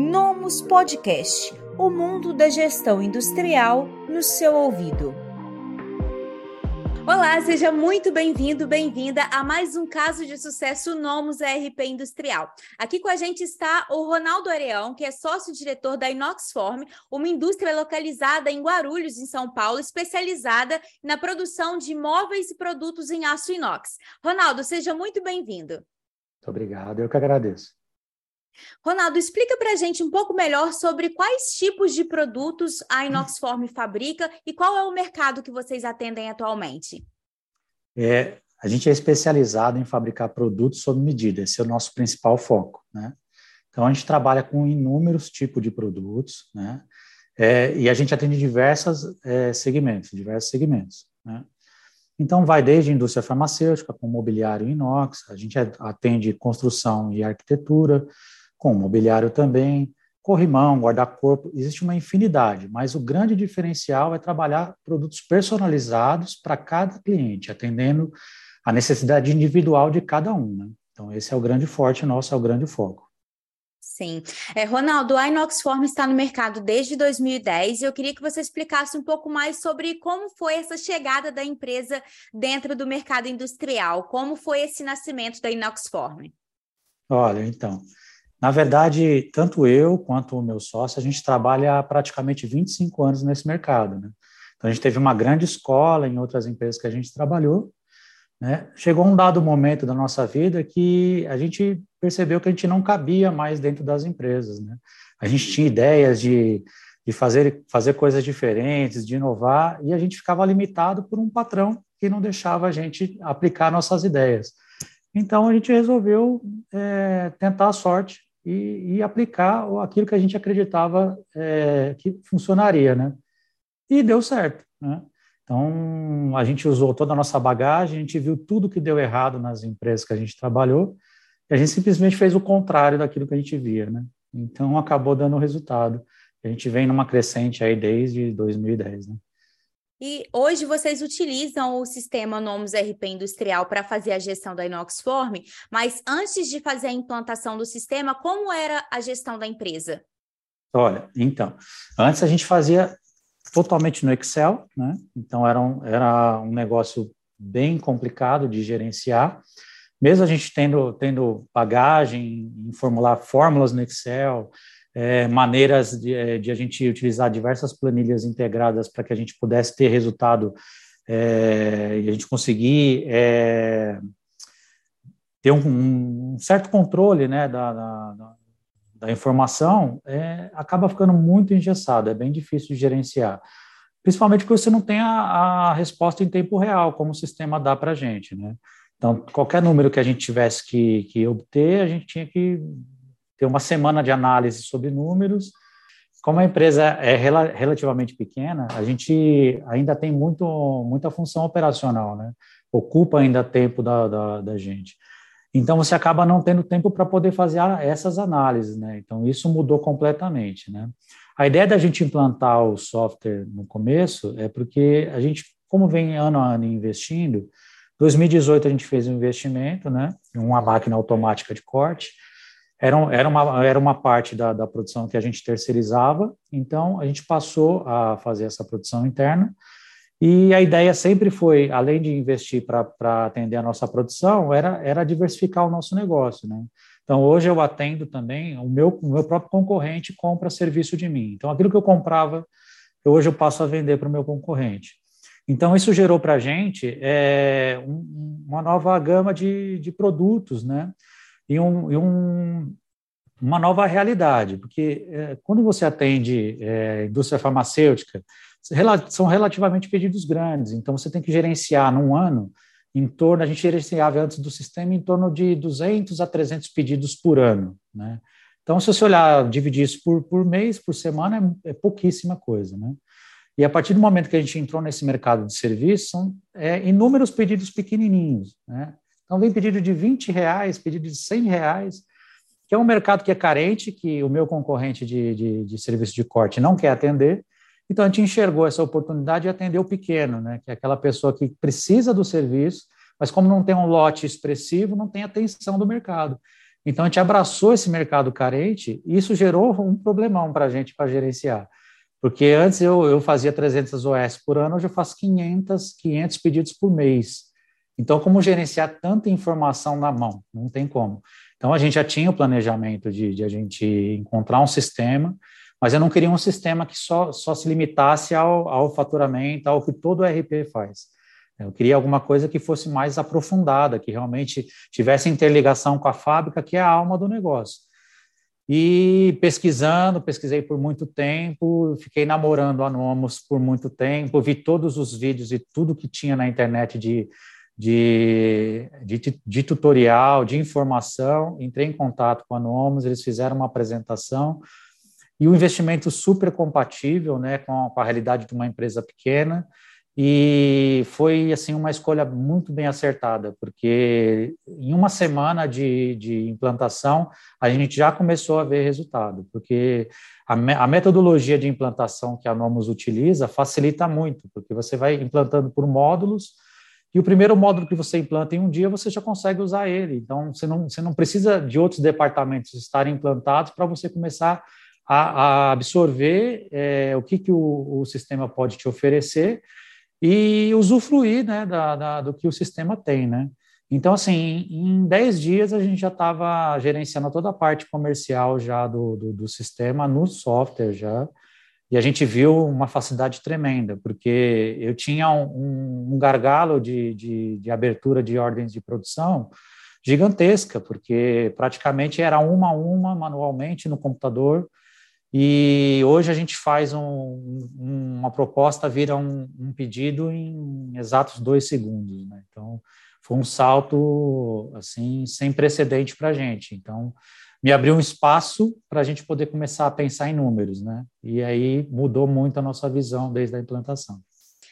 Nomus Podcast o mundo da gestão industrial no seu ouvido. Olá, seja muito bem-vindo, bem-vinda a mais um caso de sucesso Nomus ERP Industrial. Aqui com a gente está o Ronaldo Areão, que é sócio-diretor da Inoxform, uma indústria localizada em Guarulhos, em São Paulo, especializada na produção de móveis e produtos em aço inox. Ronaldo, seja muito bem-vindo. Muito obrigado, eu que agradeço. Ronaldo, explica para a gente um pouco melhor sobre quais tipos de produtos a Inoxform fabrica e qual é o mercado que vocês atendem atualmente. É, a gente é especializado em fabricar produtos sob medida, esse é o nosso principal foco. Né? Então, a gente trabalha com inúmeros tipos de produtos, né? É, e a gente atende diversos é, segmentos, diversos segmentos. Né? Então, vai desde indústria farmacêutica, com mobiliário inox, a gente atende construção e arquitetura, com mobiliário também, corrimão, guarda-corpo, existe uma infinidade, mas o grande diferencial é trabalhar produtos personalizados para cada cliente, atendendo a necessidade individual de cada um. Né? Então, esse é o grande forte nosso, é o grande foco. Sim. É, Ronaldo, a Inoxform está no mercado desde 2010 e eu queria que você explicasse um pouco mais sobre como foi essa chegada da empresa dentro do mercado industrial, como foi esse nascimento da Inoxform. Olha, então, na verdade, tanto eu quanto o meu sócio, a gente trabalha há praticamente 25 anos nesse mercado. Né? Então, a gente teve uma grande escola em outras empresas que a gente trabalhou. Né? Chegou um dado momento da nossa vida que a gente percebeu que a gente não cabia mais dentro das empresas. Né? A gente tinha ideias de, de fazer, fazer coisas diferentes, de inovar, e a gente ficava limitado por um patrão que não deixava a gente aplicar nossas ideias. Então, a gente resolveu é, tentar a sorte e, e aplicar aquilo que a gente acreditava é, que funcionaria, né? E deu certo, né? Então, a gente usou toda a nossa bagagem, a gente viu tudo que deu errado nas empresas que a gente trabalhou, e a gente simplesmente fez o contrário daquilo que a gente via, né? Então, acabou dando resultado. A gente vem numa crescente aí desde 2010, né? E hoje vocês utilizam o sistema Nomus RP Industrial para fazer a gestão da Inoxform, mas antes de fazer a implantação do sistema, como era a gestão da empresa? Olha, então, antes a gente fazia totalmente no Excel, né? Então era um, era um negócio bem complicado de gerenciar. Mesmo a gente tendo, tendo bagagem em formular fórmulas no Excel, é, maneiras de, é, de, a gente utilizar diversas planilhas integradas para que a gente pudesse ter resultado é, e a gente conseguir é, ter um, um, certo controle né, da, da, da informação, é, acaba ficando muito engessado, é bem difícil de gerenciar. Principalmente porque você não tem a, a resposta em tempo real, como o sistema dá para a gente. Né? Então, qualquer número que a gente tivesse que, que obter, a gente tinha que ter uma semana de análise sobre números. Como a empresa é rel relativamente pequena, a gente ainda tem muito, muita função operacional, né? Ocupa ainda tempo da, da, da gente. Então, você acaba não tendo tempo para poder fazer essas análises, né? Então, isso mudou completamente, né? A ideia da gente implantar o software no começo é porque a gente, como vem ano a ano investindo, 2018 a gente fez um investimento, né? Uma máquina automática de corte, era, era, uma, era uma parte da, da produção que a gente terceirizava, então a gente passou a fazer essa produção interna, e a ideia sempre foi, além de investir para atender a nossa produção, era, era diversificar o nosso negócio, né? Então, hoje eu atendo também, o meu, o meu próprio concorrente compra serviço de mim. Então, aquilo que eu comprava, hoje eu passo a vender para o meu concorrente. Então, isso gerou para a gente é, um, uma nova gama de, de produtos, né? E, um, e um, uma nova realidade, porque é, quando você atende é, indústria farmacêutica, são relativamente pedidos grandes, então você tem que gerenciar num ano em torno, a gente gerenciava antes do sistema em torno de 200 a 300 pedidos por ano, né? Então, se você olhar, dividir isso por, por mês, por semana, é, é pouquíssima coisa, né? E a partir do momento que a gente entrou nesse mercado de serviços, são é, inúmeros pedidos pequenininhos, né? Então, vem pedido de 20 reais, pedido de 100 reais, que é um mercado que é carente, que o meu concorrente de, de, de serviço de corte não quer atender. Então, a gente enxergou essa oportunidade de atender o pequeno, né, que é aquela pessoa que precisa do serviço, mas como não tem um lote expressivo, não tem atenção do mercado. Então, a gente abraçou esse mercado carente e isso gerou um problemão para a gente para gerenciar. Porque antes eu, eu fazia 300 OS por ano, hoje eu faço 500, 500 pedidos por mês. Então, como gerenciar tanta informação na mão? Não tem como. Então, a gente já tinha o planejamento de, de a gente encontrar um sistema, mas eu não queria um sistema que só, só se limitasse ao, ao faturamento, ao que todo RP faz. Eu queria alguma coisa que fosse mais aprofundada, que realmente tivesse interligação com a fábrica, que é a alma do negócio. E pesquisando, pesquisei por muito tempo, fiquei namorando a Nomos por muito tempo, vi todos os vídeos e tudo que tinha na internet de, de, de, de tutorial, de informação, entrei em contato com a Nomos, eles fizeram uma apresentação, e o um investimento super compatível né, com a, com a realidade de uma empresa pequena, e foi assim uma escolha muito bem acertada, porque em uma semana de, de implantação a gente já começou a ver resultado, porque a, a, metodologia de implantação que a Nomos utiliza facilita muito, porque você vai implantando por módulos e o primeiro módulo que você implanta em um dia você já consegue usar ele. Então você não, você não precisa de outros departamentos estarem implantados para você começar a, a absorver é, o que, que o, o sistema pode te oferecer e usufruir né, da, da, do que o sistema tem, né? Então, assim, em 10 dias a gente já estava gerenciando toda a parte comercial já do, do, do, sistema no software já, e a gente viu uma facilidade tremenda, porque eu tinha um, um gargalo de, de, de abertura de ordens de produção gigantesca, porque praticamente era uma a uma manualmente no computador, e hoje a gente faz um, uma proposta, vira um, um, pedido em exatos dois segundos. Né? Então, foi um salto assim sem precedente para a gente. Então, me abriu um espaço para a gente poder começar a pensar em números, né? E aí mudou muito a nossa visão desde a implantação.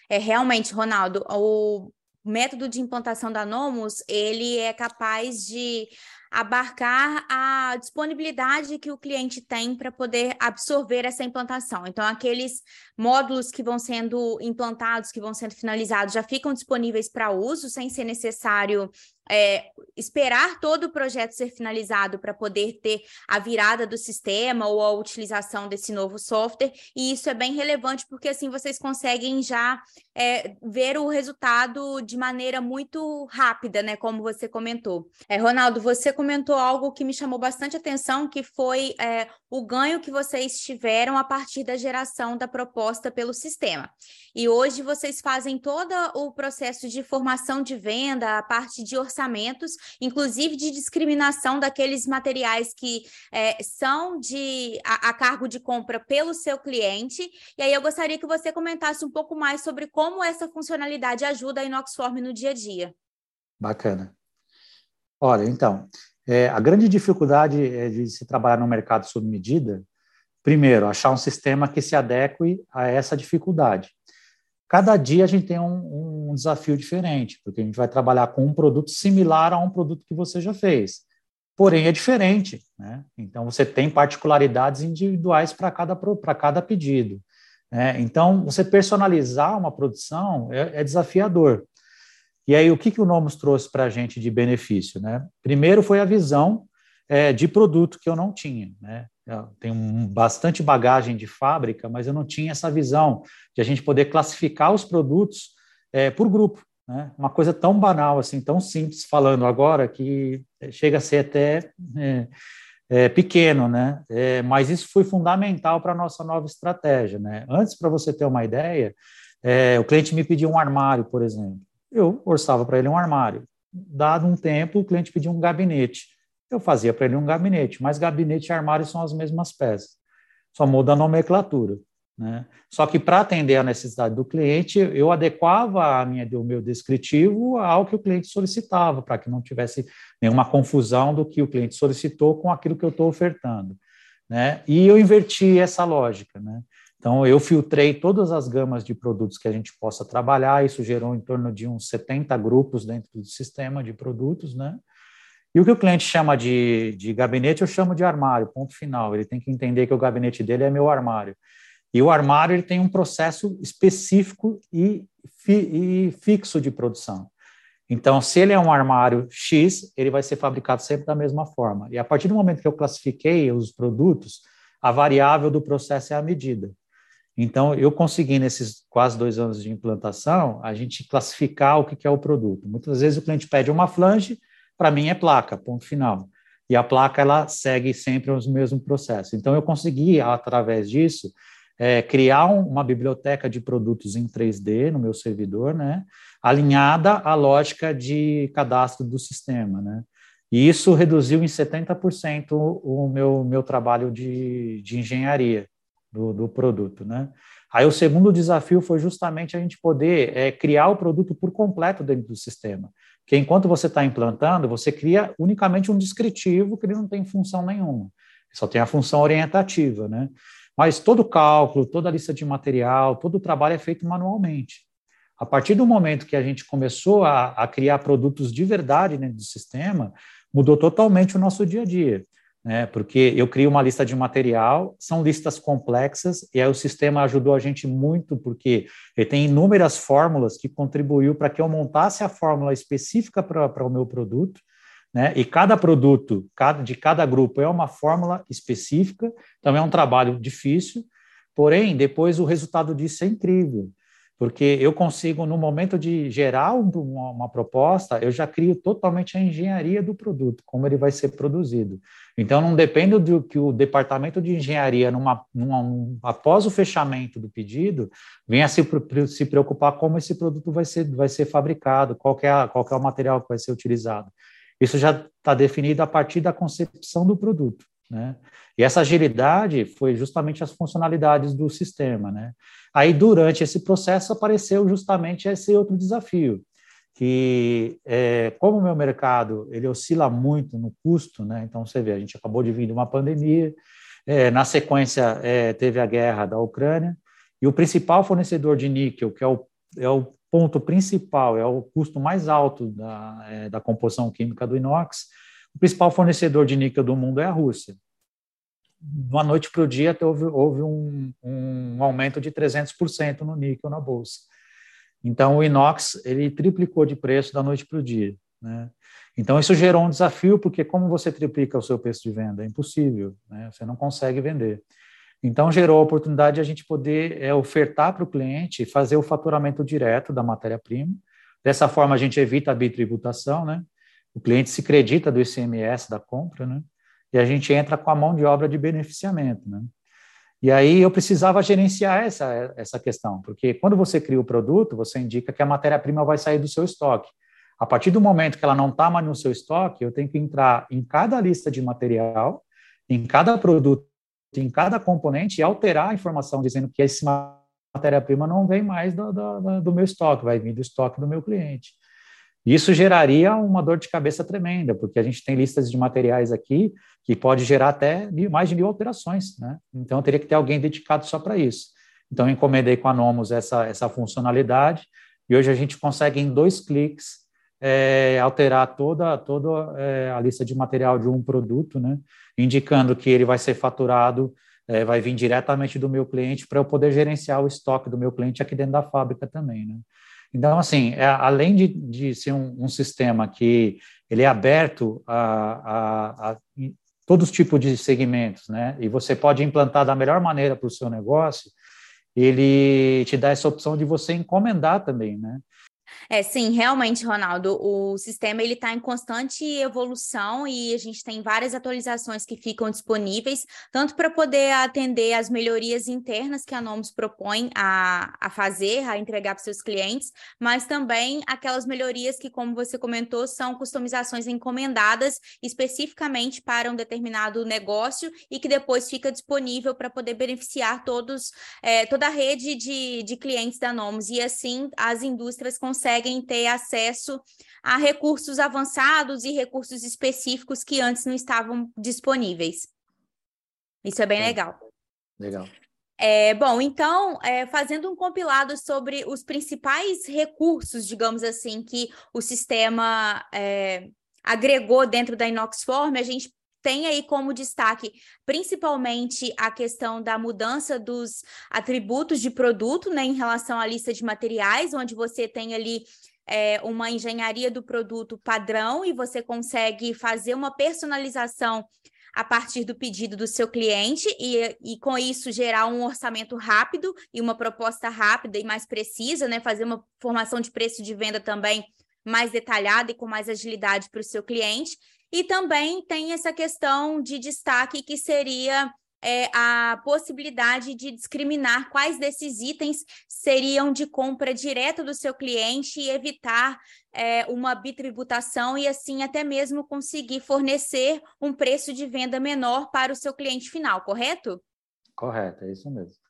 É realmente, Ronaldo, o método de implantação da Nomus ele é capaz de abarcar a disponibilidade que o cliente tem para poder absorver essa implantação. Então, aqueles módulos que vão sendo implantados, que vão sendo finalizados, já ficam disponíveis para uso, sem ser necessário é, esperar todo o projeto ser finalizado para poder ter a virada do sistema ou a utilização desse novo software, e isso é bem relevante porque assim vocês conseguem já é, ver o resultado de maneira muito rápida, né? Como você comentou. É, Ronaldo, você comentou algo que me chamou bastante atenção, que foi é, o ganho que vocês tiveram a partir da geração da proposta pelo sistema. E hoje vocês fazem todo o processo de formação de venda, a parte de orçamentos, inclusive de discriminação daqueles materiais que é, são de a, a, cargo de compra pelo seu cliente. E aí eu gostaria que você comentasse um pouco mais sobre como essa funcionalidade ajuda a Inoxform no dia a dia. Bacana. Olha, então, é, a grande dificuldade é de se trabalhar no mercado sob medida, primeiro, achar um sistema que se adeque a essa dificuldade. Cada dia a gente tem um, um, desafio diferente, porque a gente vai trabalhar com um produto similar a um produto que você já fez, porém é diferente. Né? Então, você tem particularidades individuais para cada, cada pedido. Né? Então, você personalizar uma produção é, é desafiador. E aí, o que, que o Nomos trouxe para a gente de benefício? Né? Primeiro foi a visão é, de produto que eu não tinha. Né? Eu tenho um, bastante bagagem de fábrica, mas eu não tinha essa visão de a gente poder classificar os produtos é, por grupo. Né? Uma coisa tão banal, assim, tão simples falando agora, que chega a ser até é, é, pequeno, né? É, mas isso foi fundamental para a nossa nova estratégia. Né? Antes, para você ter uma ideia, é, o cliente me pediu um armário, por exemplo eu orçava para ele um armário. Dado um tempo, o cliente pediu um gabinete. Eu fazia para ele um gabinete, mas gabinete e armário são as mesmas peças, só muda a nomenclatura. Né? Só que para atender a necessidade do cliente, eu adequava a minha, o meu descritivo ao que o cliente solicitava, para que não tivesse nenhuma confusão do que o cliente solicitou com aquilo que eu estou ofertando. Né? E eu inverti essa lógica. Né? Então, eu filtrei todas as gamas de produtos que a gente possa trabalhar, isso gerou em torno de uns 70 grupos dentro do sistema de produtos, né? E o que o cliente chama de, de gabinete, eu chamo de armário, ponto final. Ele tem que entender que o gabinete dele é meu armário. E o armário ele tem um processo específico e, fi, e fixo de produção. Então, se ele é um armário X, ele vai ser fabricado sempre da mesma forma. E a partir do momento que eu classifiquei os produtos, a variável do processo é a medida. Então, eu consegui, nesses quase dois anos de implantação, a gente classificar o que é o produto. Muitas vezes o cliente pede uma flange, para mim é placa, ponto final. E a placa, ela segue sempre o mesmo processo. Então, eu consegui, através disso, é, criar um, uma biblioteca de produtos em 3D no meu servidor, né, alinhada à lógica de cadastro do sistema, né. E isso reduziu em 70% o meu, meu trabalho de, de engenharia do, do, produto, né. Aí o segundo desafio foi justamente a gente poder é, criar o produto por completo dentro do sistema. Porque enquanto você está implantando, você cria unicamente um descritivo que ele não tem função nenhuma, só tem a função orientativa, né? Mas todo cálculo, toda lista de material, todo o trabalho é feito manualmente. A partir do momento que a gente começou a, a criar produtos de verdade dentro do sistema, mudou totalmente o nosso dia a dia. Né? Porque eu crio uma lista de material, são listas complexas, e aí o sistema ajudou a gente muito, porque ele tem inúmeras fórmulas que contribuiu para que eu montasse a fórmula específica para o meu produto, né? E cada produto cada, de cada grupo é uma fórmula específica, então é um trabalho difícil, porém, depois o resultado disso é incrível, porque eu consigo, no momento de gerar uma, uma proposta, eu já crio totalmente a engenharia do produto, como ele vai ser produzido. Então, não depende do que o departamento de engenharia, numa, numa, após o fechamento do pedido, venha se, se preocupar como esse produto vai ser, vai ser fabricado, qual é, qual é o material que vai ser utilizado. Isso já está definido a partir da concepção do produto. Né? E essa agilidade foi justamente as funcionalidades do sistema. Né? Aí, durante esse processo, apareceu justamente esse outro desafio, que é, como o meu mercado ele oscila muito no custo, né? então você vê, a gente acabou de vir de uma pandemia, é, na sequência é, teve a guerra da Ucrânia, e o principal fornecedor de níquel, que é o, é o ponto principal, é o custo mais alto da, é, da composição química do inox, o principal fornecedor de níquel do mundo é a Rússia. De uma noite para o dia, houve, houve um, um, aumento de 300% no níquel na bolsa. Então, o inox ele triplicou de preço da noite para o dia. Né? Então, isso gerou um desafio, porque como você triplica o seu preço de venda? É impossível, né? você não consegue vender. Então, gerou a oportunidade de a gente poder é, ofertar para o cliente fazer o faturamento direto da matéria-prima. Dessa forma, a gente evita a bitributação, né? O cliente se acredita do ICMS da compra, né? E a gente entra com a mão de obra de beneficiamento, né? E aí eu precisava gerenciar essa, essa questão, porque quando você cria o produto, você indica que a matéria-prima vai sair do seu estoque. A partir do momento que ela não está mais no seu estoque, eu tenho que entrar em cada lista de material, em cada produto em cada componente e alterar a informação dizendo que esse matéria-prima não vem mais do, do, do, meu estoque, vai vir do estoque do meu cliente. Isso geraria uma dor de cabeça tremenda, porque a gente tem listas de materiais aqui que pode gerar até mais de mil alterações, né? Então, teria que ter alguém dedicado só para isso. Então, encomendei com a Nomos essa, essa funcionalidade e hoje a gente consegue, em dois cliques, é, alterar toda, toda é, a lista de material de um produto, né, indicando que ele vai ser faturado, é, vai vir diretamente do meu cliente para eu poder gerenciar o estoque do meu cliente aqui dentro da fábrica também. Né. Então, assim, é, além de, de ser um, um, sistema que ele é aberto a, a, a todos os tipos de segmentos, né, e você pode implantar da melhor maneira para o seu negócio, ele te dá essa opção de você encomendar também, né? É, sim, realmente, Ronaldo, o sistema ele está em constante evolução e a gente tem várias atualizações que ficam disponíveis, tanto para poder atender as melhorias internas que a Nomus propõe a, a fazer, a entregar para seus clientes, mas também aquelas melhorias que, como você comentou, são customizações encomendadas especificamente para um determinado negócio e que depois fica disponível para poder beneficiar todos, é, toda a rede de, de clientes da Nomus e assim as indústrias conseguem conseguem ter acesso a recursos avançados e recursos específicos que antes não estavam disponíveis. Isso é bem é. legal. Legal. É, bom, então, é, fazendo um compilado sobre os principais recursos, digamos assim, que o sistema é, agregou dentro da Inoxform, a gente tem aí como destaque principalmente a questão da mudança dos atributos de produto, né, em relação à lista de materiais, onde você tem ali é, uma engenharia do produto padrão e você consegue fazer uma personalização a partir do pedido do seu cliente e, e com isso gerar um orçamento rápido e uma proposta rápida e mais precisa, né? Fazer uma formação de preço de venda também mais detalhada e com mais agilidade para o seu cliente. E também tem essa questão de destaque que seria é, a possibilidade de discriminar quais desses itens seriam de compra direta do seu cliente e evitar é, uma bitributação e assim até mesmo conseguir fornecer um preço de venda menor para o seu cliente final, correto? Correto, é isso mesmo.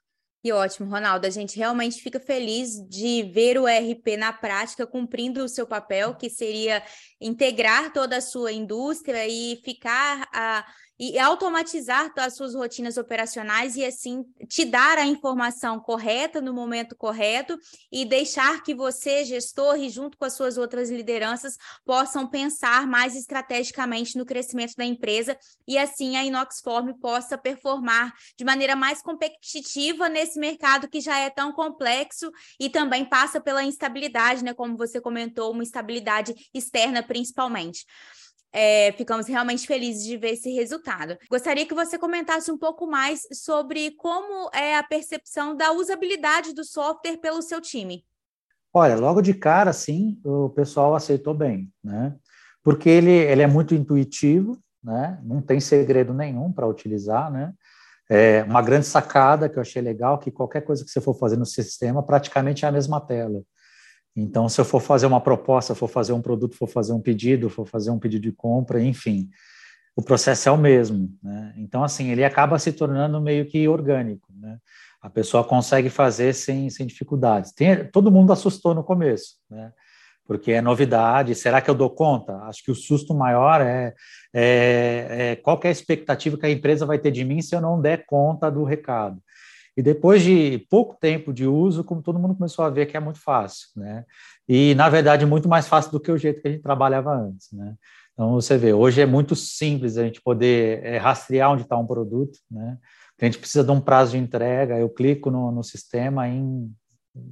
Que ótimo, Ronaldo. A gente realmente fica feliz de ver o RP na prática cumprindo o seu papel, que seria integrar toda a sua indústria e ficar a e automatizar as suas rotinas operacionais e assim te dar a informação correta no momento correto e deixar que você, gestor, e junto com as suas outras lideranças, possam pensar mais estrategicamente no crescimento da empresa e assim a Inoxform possa performar de maneira mais competitiva nesse mercado que já é tão complexo e também passa pela instabilidade, né, como você comentou, uma instabilidade externa principalmente é, ficamos realmente felizes de ver esse resultado. Gostaria que você comentasse um pouco mais sobre como é a percepção da usabilidade do software pelo seu time. Olha, logo de cara, sim, o pessoal aceitou bem, né? Porque ele, ele é muito intuitivo, né? Não tem segredo nenhum para utilizar, né? É uma grande sacada que eu achei legal que qualquer coisa que você for fazer no sistema praticamente é a mesma tela. Então, se eu for fazer uma proposta, for fazer um produto, for fazer um pedido, for fazer um pedido de compra, enfim, o processo é o mesmo. Né? Então, assim, ele acaba se tornando meio que orgânico. Né? A pessoa consegue fazer sem, sem dificuldades. Tem, todo mundo assustou no começo, né? porque é novidade. Será que eu dou conta? Acho que o susto maior é, é, é qual é a expectativa que a empresa vai ter de mim se eu não der conta do recado. E depois de pouco tempo de uso, como todo mundo começou a ver que é muito fácil, né? E, na verdade, muito mais fácil do que o jeito que a gente trabalhava antes, né? Então, você vê, hoje é muito simples a gente poder é, rastrear onde está um produto, né? A gente precisa de um prazo de entrega, eu clico no, no sistema, em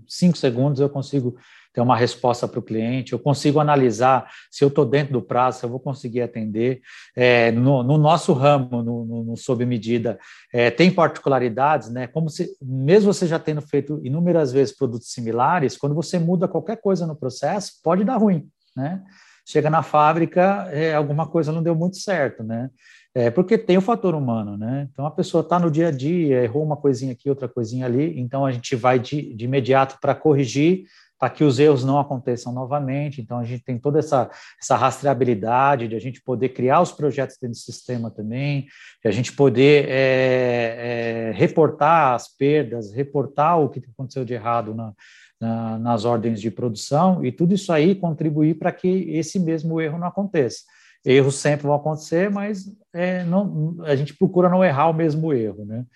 cinco segundos eu consigo ter uma resposta para o cliente, eu consigo analisar se eu estou dentro do prazo, se eu vou conseguir atender. É, no, no, nosso ramo, no, no, no sob medida, é, tem particularidades, né? Como se, mesmo você já tendo feito inúmeras vezes produtos similares, quando você muda qualquer coisa no processo, pode dar ruim, né? Chega na fábrica, é, alguma coisa não deu muito certo, né? É, porque tem o fator humano, né? Então a pessoa está no dia a dia, errou uma coisinha aqui, outra coisinha ali, então a gente vai de, de imediato para corrigir para que os erros não aconteçam novamente. Então, a gente tem toda essa, essa rastreabilidade de a gente poder criar os projetos dentro do sistema também, de a gente poder é, é, reportar as perdas, reportar o que aconteceu de errado na, na, nas ordens de produção, e tudo isso aí contribuir para que esse mesmo erro não aconteça. Erros sempre vão acontecer, mas é, não, a gente procura não errar o mesmo erro, né?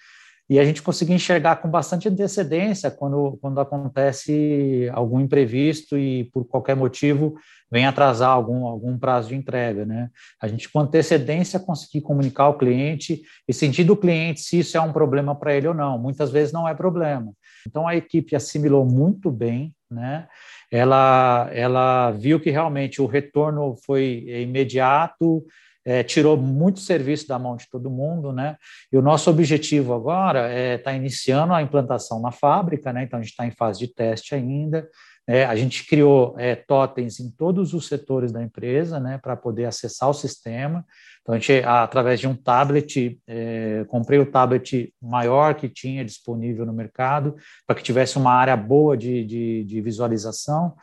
E a gente conseguir enxergar com bastante antecedência quando, quando acontece algum imprevisto e, por qualquer motivo, vem atrasar algum, algum prazo de entrega. Né? A gente, com antecedência, conseguir comunicar ao cliente e sentir do cliente se isso é um problema para ele ou não. Muitas vezes não é problema. Então, a equipe assimilou muito bem, né? ela, ela viu que realmente o retorno foi imediato, é, tirou muito serviço da mão de todo mundo, né? E o nosso objetivo agora é estar tá iniciando a implantação na fábrica, né? Então a gente está em fase de teste ainda. É, a gente criou é, totens em todos os setores da empresa, né, para poder acessar o sistema. Então, a gente, através de um tablet, é, comprei o tablet maior que tinha disponível no mercado, para que tivesse uma área boa de, de, de, visualização.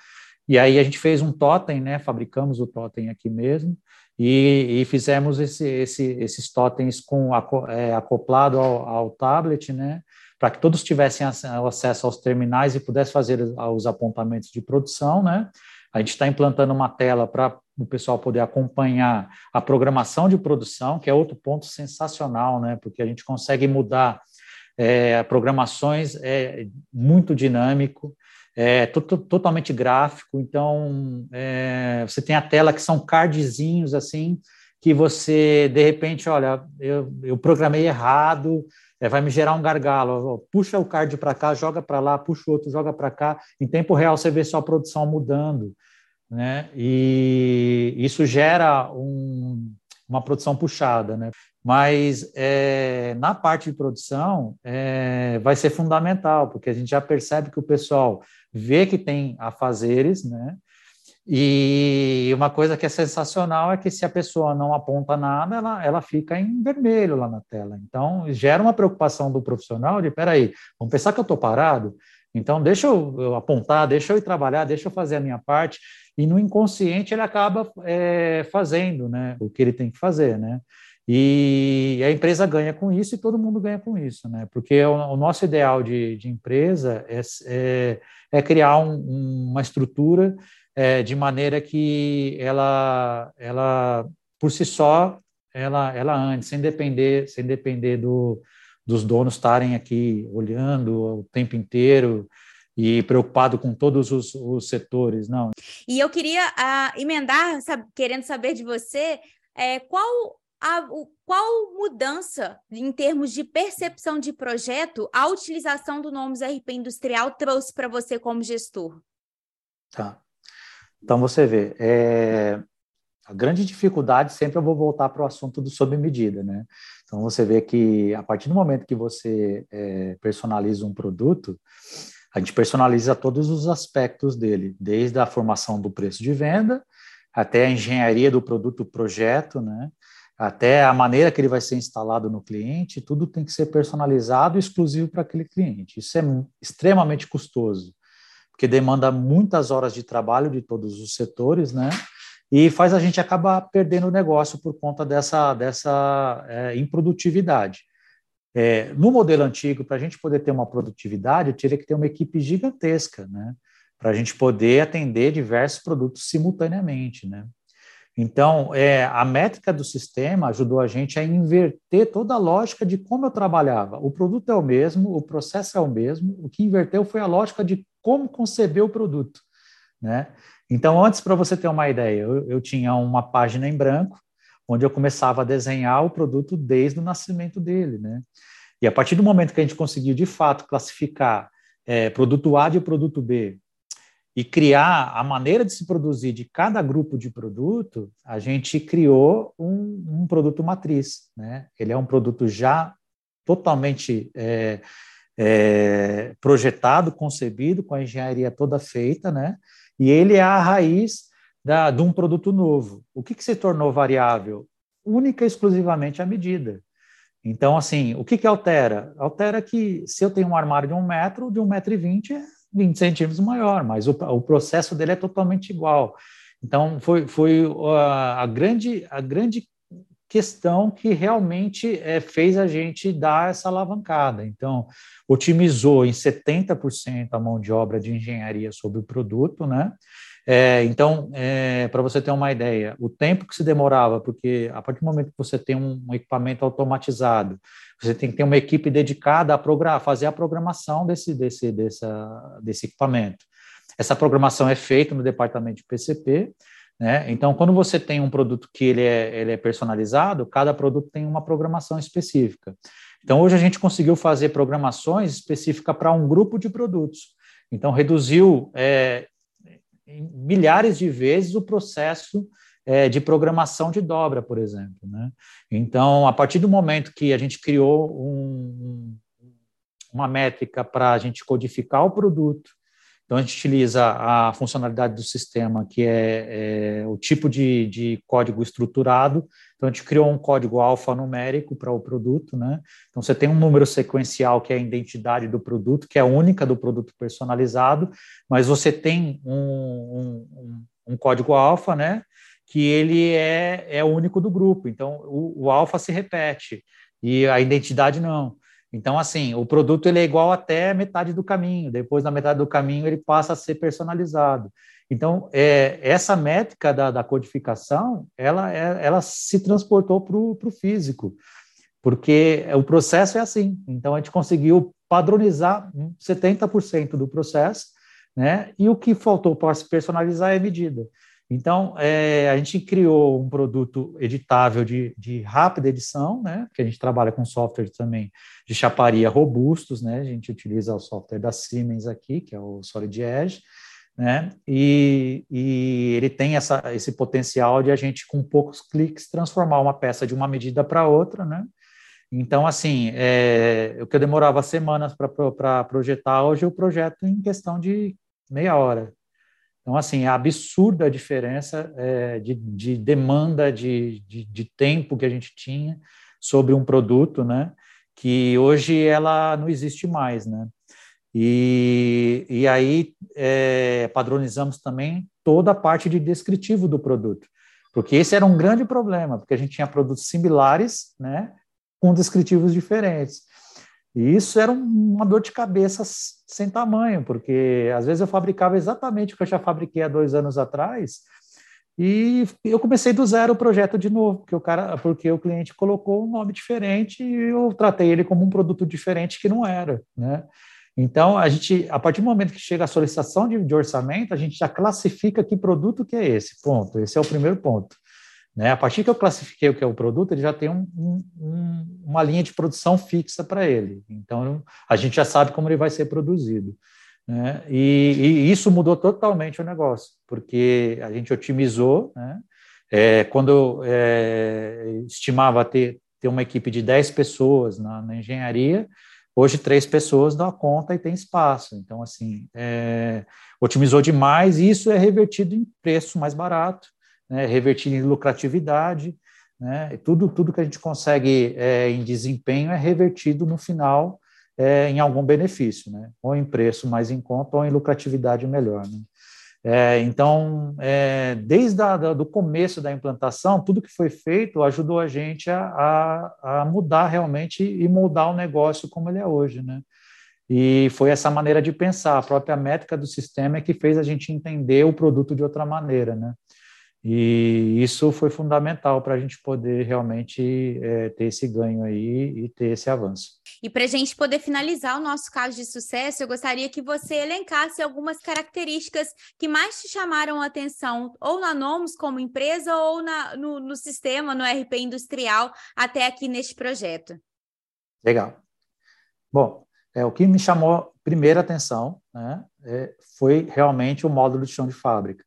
E aí a gente fez um totem, né, fabricamos o totem aqui mesmo, e, e fizemos esse, esse, esses totens com é, acoplado ao, ao, tablet, né, para que todos tivessem acesso aos terminais e pudessem fazer os apontamentos de produção, né. A gente está implantando uma tela para o pessoal poder acompanhar a programação de produção, que é outro ponto sensacional, né, porque a gente consegue mudar é, programações é muito dinâmico, é totalmente gráfico, então é, você tem a tela que são cardzinhos assim, que você, de repente, olha, eu, eu programei errado, é, vai me gerar um gargalo, puxa o card para cá, joga para lá, puxa o outro, joga para cá, em tempo real você vê sua produção mudando. né? E isso gera um, uma produção puxada, né? Mas é, na parte de produção é, vai ser fundamental, porque a gente já percebe que o pessoal vê que tem afazeres, né? E uma coisa que é sensacional é que se a pessoa não aponta nada, ela, ela fica em vermelho lá na tela. Então, gera uma preocupação do profissional de, peraí, vamos pensar que eu estou parado? Então, deixa eu, apontar, deixa eu ir trabalhar, deixa eu fazer a minha parte. E no inconsciente ele acaba é, fazendo né, o que ele tem que fazer, né? E a empresa ganha com isso e todo mundo ganha com isso, né? Porque o, o nosso ideal de, de empresa é, é, é criar um, uma estrutura é, de maneira que ela, ela por si só, ela, ela ande, sem depender, sem depender do, dos donos estarem aqui olhando o tempo inteiro e preocupado com todos os, os setores, não. E eu queria uh, emendar, querendo saber de você, é, qual a, o, qual mudança em termos de percepção de projeto a utilização do Nomes RP Industrial trouxe para você como gestor? Tá. Então você vê, é, a grande dificuldade sempre eu vou voltar para o assunto do sob medida, né? Então você vê que a partir do momento que você é, personaliza um produto, a gente personaliza todos os aspectos dele, desde a formação do preço de venda até a engenharia do produto projeto, né? Até a maneira que ele vai ser instalado no cliente, tudo tem que ser personalizado e exclusivo para aquele cliente. Isso é extremamente custoso, porque demanda muitas horas de trabalho de todos os setores, né? E faz a gente acabar perdendo o negócio por conta dessa, dessa é, improdutividade. É, no modelo antigo, para a gente poder ter uma produtividade, eu teria que ter uma equipe gigantesca, né? Para a gente poder atender diversos produtos simultaneamente, né? Então, é, a métrica do sistema ajudou a gente a inverter toda a lógica de como eu trabalhava. O produto é o mesmo, o processo é o mesmo, o que inverteu foi a lógica de como conceber o produto. Né? Então, antes, para você ter uma ideia, eu, eu tinha uma página em branco, onde eu começava a desenhar o produto desde o nascimento dele. Né? E a partir do momento que a gente conseguiu, de fato, classificar é, produto A de produto B, e criar a maneira de se produzir de cada grupo de produto, a gente criou um, um produto matriz. Né? Ele é um produto já totalmente é, é, projetado, concebido, com a engenharia toda feita, né? e ele é a raiz da, de um produto novo. O que, que se tornou variável? Única e exclusivamente a medida. Então, assim, o que, que altera? Altera que se eu tenho um armário de um metro, de um metro e vinte, 20 centímetros maior, mas o, o processo dele é totalmente igual. Então, foi, foi a, a grande, a grande questão que realmente é, fez a gente dar essa alavancada. Então, otimizou em 70% a mão de obra de engenharia sobre o produto, né? É, então, é, para você ter uma ideia, o tempo que se demorava, porque a partir do momento que você tem um, um equipamento automatizado, você tem que ter uma equipe dedicada a fazer a programação desse, desse, dessa, desse equipamento. Essa programação é feita no departamento de PCP, né? Então, quando você tem um produto que ele é, ele é personalizado, cada produto tem uma programação específica. Então, hoje a gente conseguiu fazer programações específicas para um grupo de produtos. Então, reduziu é, milhares de vezes o processo é, de programação de dobra, por exemplo. Né? Então, a partir do momento que a gente criou um, uma métrica para a gente codificar o produto, então a gente utiliza a funcionalidade do sistema, que é, é o tipo de, de, código estruturado. Então a gente criou um código alfanumérico para o produto, né? Então você tem um número sequencial que é a identidade do produto, que é única do produto personalizado, mas você tem um, um, um código alfa, né? Que ele é, é único do grupo. Então o, o alfa se repete e a identidade não. Então, assim, o produto ele é igual até metade do caminho. Depois, na metade do caminho, ele passa a ser personalizado. Então, é, essa métrica da, da codificação, ela, é, ela se transportou para o físico, porque o processo é assim. Então, a gente conseguiu padronizar 70% do processo, né? E o que faltou para se personalizar é a medida. Então, é, a gente criou um produto editável de, de, rápida edição, né? Que a gente trabalha com software também de chaparia robustos, né? A gente utiliza o software da Siemens aqui, que é o Solid Edge, né? E, e ele tem essa, esse potencial de a gente, com poucos cliques, transformar uma peça de uma medida para outra, né? Então, assim, é, o que eu demorava semanas para projetar, hoje eu projeto em questão de meia hora. Então, assim, é absurda a diferença é, de, de, demanda de, de, de, tempo que a gente tinha sobre um produto, né? Que hoje ela não existe mais, né? E, e aí é, padronizamos também toda a parte de descritivo do produto, porque esse era um grande problema, porque a gente tinha produtos similares, né? Com descritivos diferentes. E isso era uma dor de cabeça sem tamanho, porque às vezes eu fabricava exatamente o que eu já fabriquei há dois anos atrás, e eu comecei do zero o projeto de novo, porque o cara, porque o cliente colocou um nome diferente e eu tratei ele como um produto diferente que não era, né? Então, a gente, a partir do momento que chega a solicitação de, de orçamento, a gente já classifica que produto que é esse, ponto. Esse é o primeiro ponto. Né? A partir que eu classifiquei o que é o produto, ele já tem um, um, uma linha de produção fixa para ele. Então, a gente já sabe como ele vai ser produzido. Né? E, e, isso mudou totalmente o negócio, porque a gente otimizou. Né? É, quando é, estimava ter, ter uma equipe de 10 pessoas na, na, engenharia, hoje três pessoas dão conta e tem espaço. Então, assim, é, otimizou demais e isso é revertido em preço mais barato né, revertir em lucratividade, né, tudo, tudo que a gente consegue é, em desempenho é revertido no final é, em algum benefício, né, ou em preço mais em conta ou em lucratividade melhor. Né. É, então, é, desde o começo da implantação, tudo que foi feito ajudou a gente a, a, a, mudar realmente e moldar o negócio como ele é hoje, né? E foi essa maneira de pensar, a própria métrica do sistema é que fez a gente entender o produto de outra maneira, né? E isso foi fundamental para a gente poder realmente é, ter esse ganho aí e ter esse avanço. E para a gente poder finalizar o nosso caso de sucesso, eu gostaria que você elencasse algumas características que mais te chamaram a atenção, ou na Nomus como empresa, ou na, no, no sistema, no RP industrial, até aqui neste projeto. Legal. Bom, é, o que me chamou primeira atenção né, é, foi realmente o módulo de chão de fábrica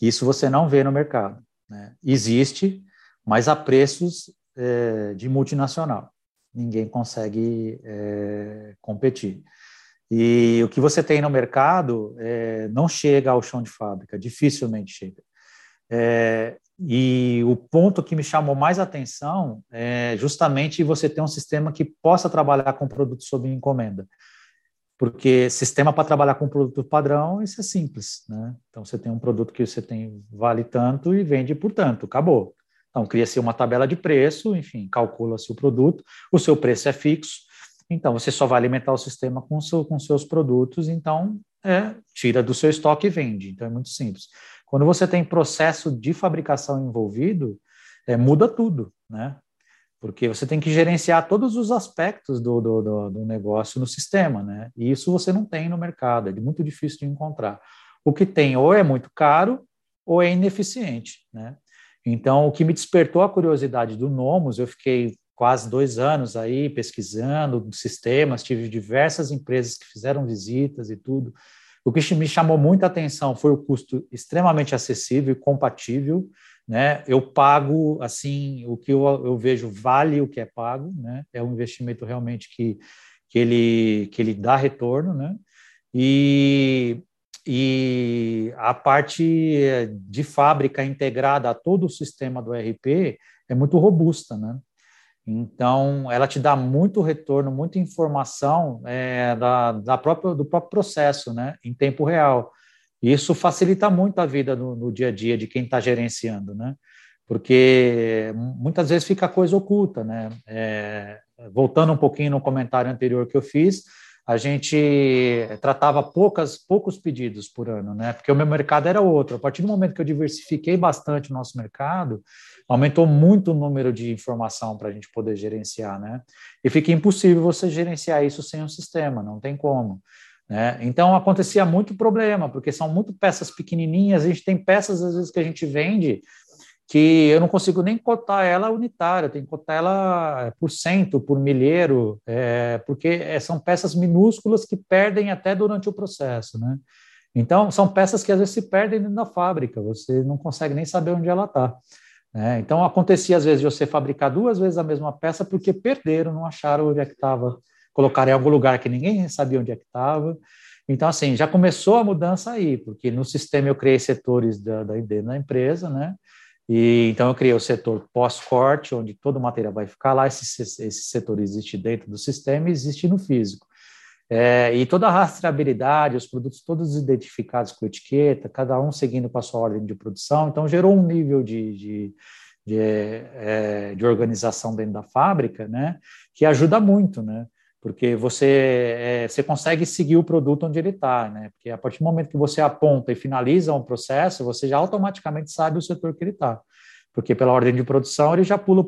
que isso você não vê no mercado. Né? Existe, mas a preços é, de multinacional. Ninguém consegue é, competir. E o que você tem no mercado é, não chega ao chão de fábrica, dificilmente chega. É, e o ponto que me chamou mais atenção é justamente você ter um sistema que possa trabalhar com produtos sob encomenda porque sistema para trabalhar com produto padrão, isso é simples, né? Então, você tem um produto que você tem vale tanto e vende por tanto, acabou. Então, cria-se uma tabela de preço, enfim, calcula-se o produto, o seu preço é fixo, então você só vai alimentar o sistema com, seu, com seus produtos, então é, tira do seu estoque e vende, então é muito simples. Quando você tem processo de fabricação envolvido, é, muda tudo, né? Porque você tem que gerenciar todos os aspectos do, do, do, do, negócio no sistema, né? E isso você não tem no mercado, é muito difícil de encontrar. O que tem ou é muito caro ou é ineficiente, né? Então, o que me despertou a curiosidade do Nomos, eu fiquei quase dois anos aí pesquisando sistemas, tive diversas empresas que fizeram visitas e tudo. O que me chamou muita atenção foi o custo extremamente acessível e compatível, né? Eu pago assim o que eu, eu vejo vale o que é pago, né? É um investimento realmente que, que ele que ele dá retorno, né? E e a parte de fábrica integrada a todo o sistema do RP é muito robusta, né? Então, ela te dá muito retorno, muita informação é, da, da própria, do próprio processo, né, em tempo real. Isso facilita muito a vida no, no dia a dia de quem está gerenciando, né? Porque muitas vezes fica coisa oculta, né? É, voltando um pouquinho no comentário anterior que eu fiz, a gente tratava poucas, poucos pedidos por ano, né? Porque o meu mercado era outro. A partir do momento que eu diversifiquei bastante o nosso mercado, aumentou muito o número de informação para a gente poder gerenciar, né? E fica impossível você gerenciar isso sem um sistema, não tem como. Né? Então acontecia muito problema, porque são muito peças pequenininhas, a gente tem peças às vezes que a gente vende que eu não consigo nem cotar ela unitária, eu tenho que cotar ela por cento, por milheiro, é, porque é, são peças minúsculas que perdem até durante o processo, né? Então, são peças que às vezes se perdem dentro da fábrica, você não consegue nem saber onde ela está. Né? Então, acontecia às vezes de você fabricar duas vezes a mesma peça porque perderam, não acharam onde é que estava, colocaram em algum lugar que ninguém sabia onde é que estava. Então, assim, já começou a mudança aí, porque no sistema eu criei setores da, da, da empresa, né? E, então, eu criei o setor pós-corte, onde todo o material vai ficar lá. Esse, esse setor existe dentro do sistema e existe no físico. É, e toda a rastreabilidade, os produtos todos identificados com etiqueta, cada um seguindo com a sua ordem de produção. Então, gerou um nível de, de, de, é, de organização dentro da fábrica, né? Que ajuda muito, né? Porque você, é, você consegue seguir o produto onde ele está, né? Porque a partir do momento que você aponta e finaliza um processo, você já automaticamente sabe o setor que ele está. Porque pela ordem de produção ele já pula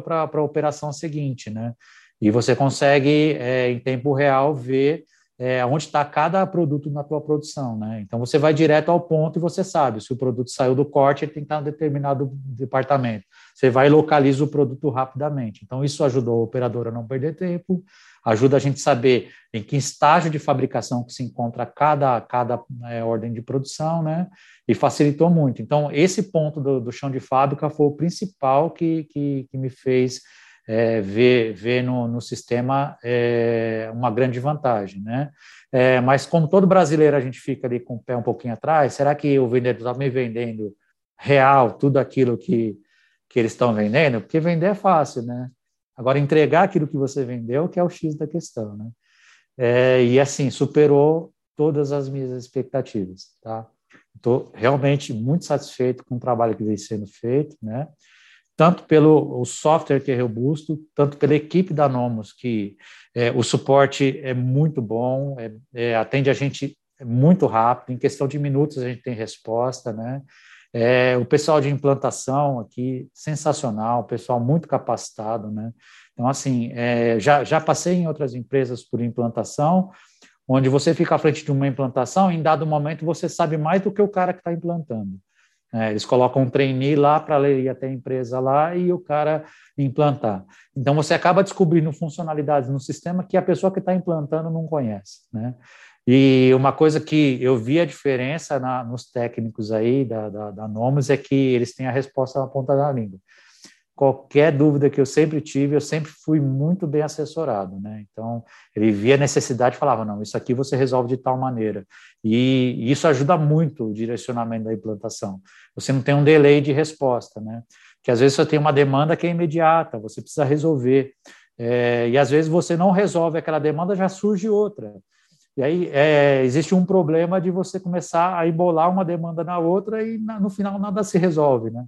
para a operação seguinte, né? E você consegue, é, em tempo real, ver é, onde está cada produto na tua produção, né? Então você vai direto ao ponto e você sabe se o produto saiu do corte, ele tem que estar em determinado departamento. Você vai e localiza o produto rapidamente. Então isso ajudou o operador a não perder tempo, ajuda a gente a saber em que estágio de fabricação que se encontra cada, cada é, ordem de produção, né? E facilitou muito. Então esse ponto do, do chão de fábrica foi o principal que, que, que me fez é, vê, vê no, no sistema é, uma grande vantagem, né? É, mas como todo brasileiro a gente fica ali com o pé um pouquinho atrás, será que o vendedor está me vendendo real tudo aquilo que, que eles estão vendendo? Porque vender é fácil, né? Agora entregar aquilo que você vendeu que é o X da questão, né? É, e assim, superou todas as minhas expectativas, tá? Estou realmente muito satisfeito com o trabalho que vem sendo feito, né? Tanto pelo o software que é robusto, tanto pela equipe da Nomos, que é, o suporte é muito bom, é, é, atende a gente muito rápido, em questão de minutos a gente tem resposta, né? É, o pessoal de implantação aqui, sensacional, pessoal muito capacitado, né? Então, assim, é, já, já passei em outras empresas por implantação, onde você fica à frente de uma implantação, em dado momento você sabe mais do que o cara que está implantando. É, eles colocam um trainee lá para ler até a empresa lá e o cara implantar. Então você acaba descobrindo funcionalidades no sistema que a pessoa que está implantando não conhece, né? E uma coisa que eu vi a diferença na, nos técnicos aí da, da, da Nomos é que eles têm a resposta na ponta da língua qualquer dúvida que eu sempre tive, eu sempre fui muito bem assessorado, né? Então, ele via a necessidade e falava, não, isso aqui você resolve de tal maneira. E isso ajuda muito o direcionamento da implantação. Você não tem um delay de resposta, né? Que às vezes você tem uma demanda que é imediata, você precisa resolver. É, e às vezes você não resolve aquela demanda, já surge outra. E aí é, existe um problema de você começar a embolar uma demanda na outra e no final nada se resolve, né?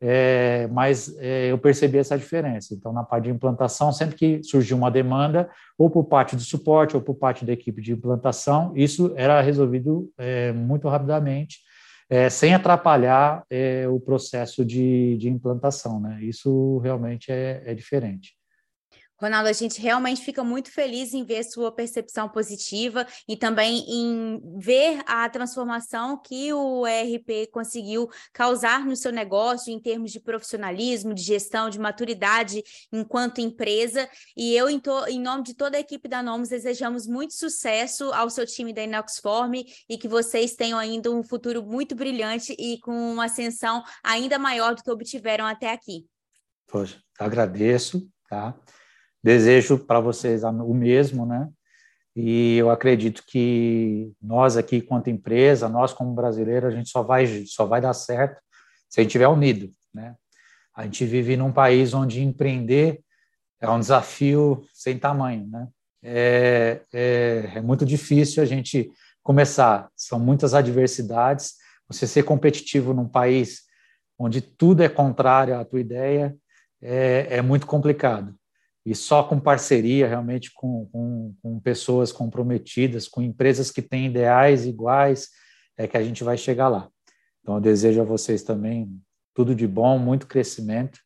É, mas é, eu percebi essa diferença. Então, na parte de implantação, sempre que surgiu uma demanda, ou por parte do suporte, ou por parte da equipe de implantação, isso era resolvido é, muito rapidamente, é, sem atrapalhar é, o processo de, de implantação. Né? Isso realmente é, é diferente. Ronaldo, a gente realmente fica muito feliz em ver sua percepção positiva e também em ver a transformação que o ERP conseguiu causar no seu negócio em termos de profissionalismo, de gestão, de maturidade enquanto empresa. E eu, em, em nome de toda a equipe da Nomos, desejamos muito sucesso ao seu time da Inoxform e que vocês tenham ainda um futuro muito brilhante e com uma ascensão ainda maior do que obtiveram até aqui. Poxa, agradeço, tá? Desejo para vocês o mesmo, né? E eu acredito que nós aqui, quanto empresa, nós como brasileiros, a gente só vai só vai dar certo se a gente estiver unido, né? A gente vive num país onde empreender é um desafio sem tamanho, né? É, é, é muito difícil a gente começar, são muitas adversidades. Você ser competitivo num país onde tudo é contrário à tua ideia é, é muito complicado e só com parceria, realmente com, com, com, pessoas comprometidas, com empresas que têm ideais iguais, é que a gente vai chegar lá. Então, eu desejo a vocês também tudo de bom, muito crescimento,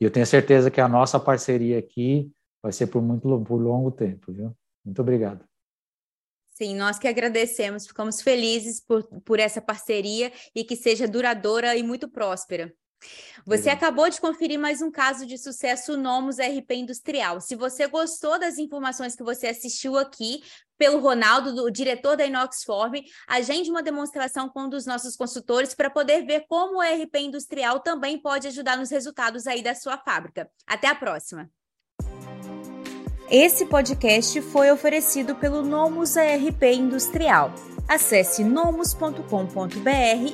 e eu tenho certeza que a nossa parceria aqui vai ser por muito por longo tempo, viu? Muito obrigado. Sim, nós que agradecemos, ficamos felizes por, por essa parceria e que seja duradoura e muito próspera. Você Legal. acabou de conferir mais um caso de sucesso Nomos RP Industrial. Se você gostou das informações que você assistiu aqui, pelo Ronaldo, o diretor da Inoxform, agende uma demonstração com um dos nossos consultores para poder ver como o RP Industrial também pode ajudar nos resultados aí da sua fábrica. Até a próxima! Esse podcast foi oferecido pelo Nomus ARP Industrial. Acesse nomus.com.br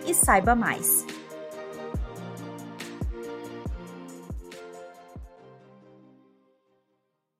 e saiba mais.